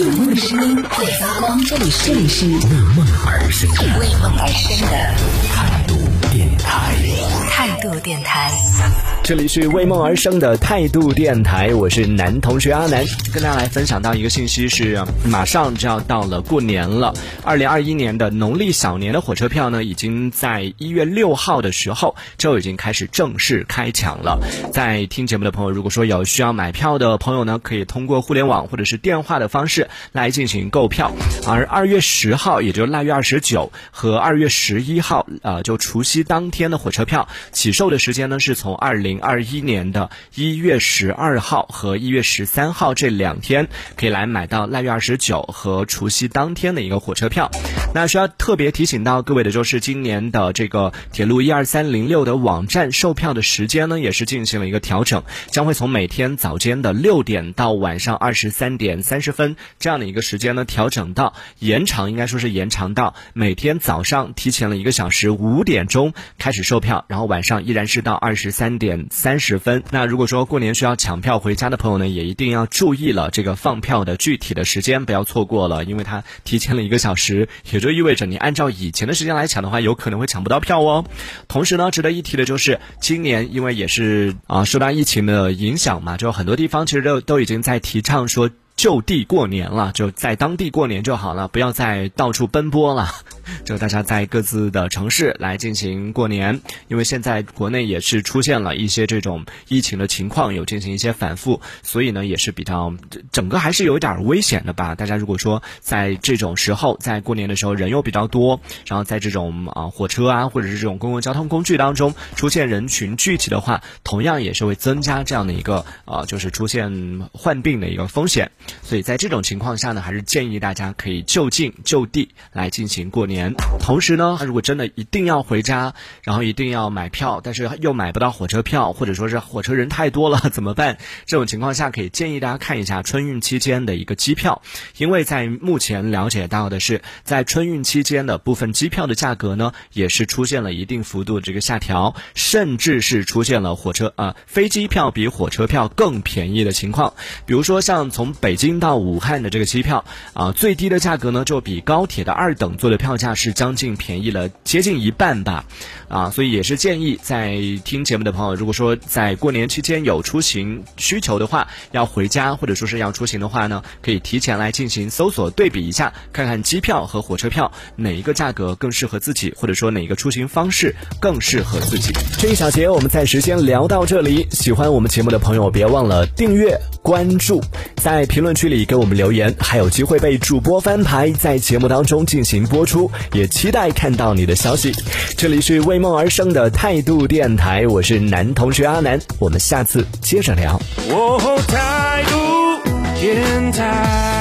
有梦的声音会发光，这里是这里是为梦而生的为梦而生的态度电台。态度电台。这里是为梦而生的态度电台，我是男同学阿南，跟大家来分享到一个信息是，马上就要到了过年了。二零二一年的农历小年的火车票呢，已经在一月六号的时候就已经开始正式开抢了。在听节目的朋友，如果说有需要买票的朋友呢，可以通过互联网或者是电话的方式来进行购票。而二月十号，也就是腊月二十九和二月十一号，呃，就除夕当天的火车票起售的时间呢，是从二零二一年的一月十二号和一月十三号这两天，可以来买到腊月二十九和除夕当天的一个火车票。那需要特别提醒到各位的就是，今年的这个铁路一二三零六的网站售票的时间呢，也是进行了一个调整，将会从每天早间的六点到晚上二十三点三十分这样的一个时间呢，调整到延长，应该说是延长到每天早上提前了一个小时五点钟开始售票，然后晚上依然是到二十三点三十分。那如果说过年需要抢票回家的朋友呢，也一定要注意了这个放票的具体的时间，不要错过了，因为它提前了一个小时，也就意味着你按照以前的时间来抢的话，有可能会抢不到票哦。同时呢，值得一提的就是今年因为也是啊受到疫情的影响嘛，就很多地方其实都都已经在提倡说。就地过年了，就在当地过年就好了，不要再到处奔波了。就大家在各自的城市来进行过年，因为现在国内也是出现了一些这种疫情的情况，有进行一些反复，所以呢也是比较整个还是有一点危险的吧。大家如果说在这种时候，在过年的时候人又比较多，然后在这种啊火车啊或者是这种公共交通工具当中出现人群聚集的话，同样也是会增加这样的一个啊就是出现患病的一个风险。所以在这种情况下呢，还是建议大家可以就近就地来进行过年。同时呢，如果真的一定要回家，然后一定要买票，但是又买不到火车票，或者说是火车人太多了，怎么办？这种情况下，可以建议大家看一下春运期间的一个机票，因为在目前了解到的是，在春运期间的部分机票的价格呢，也是出现了一定幅度的这个下调，甚至是出现了火车啊飞机票比火车票更便宜的情况。比如说像从北京到武汉的这个机票啊，最低的价格呢，就比高铁的二等座的票价是将近便宜了接近一半吧，啊，所以也是建议在听节目的朋友，如果说在过年期间有出行需求的话，要回家或者说是要出行的话呢，可以提前来进行搜索对比一下，看看机票和火车票哪一个价格更适合自己，或者说哪一个出行方式更适合自己。这一小节我们暂时先聊到这里，喜欢我们节目的朋友别忘了订阅关注，在评论区里给我们留言，还有机会被主播翻牌，在节目当中进行播出，也期待看到你的消息。这里是为梦而生的态度电台，我是男同学阿南，我们下次接着聊。哦，态度电台。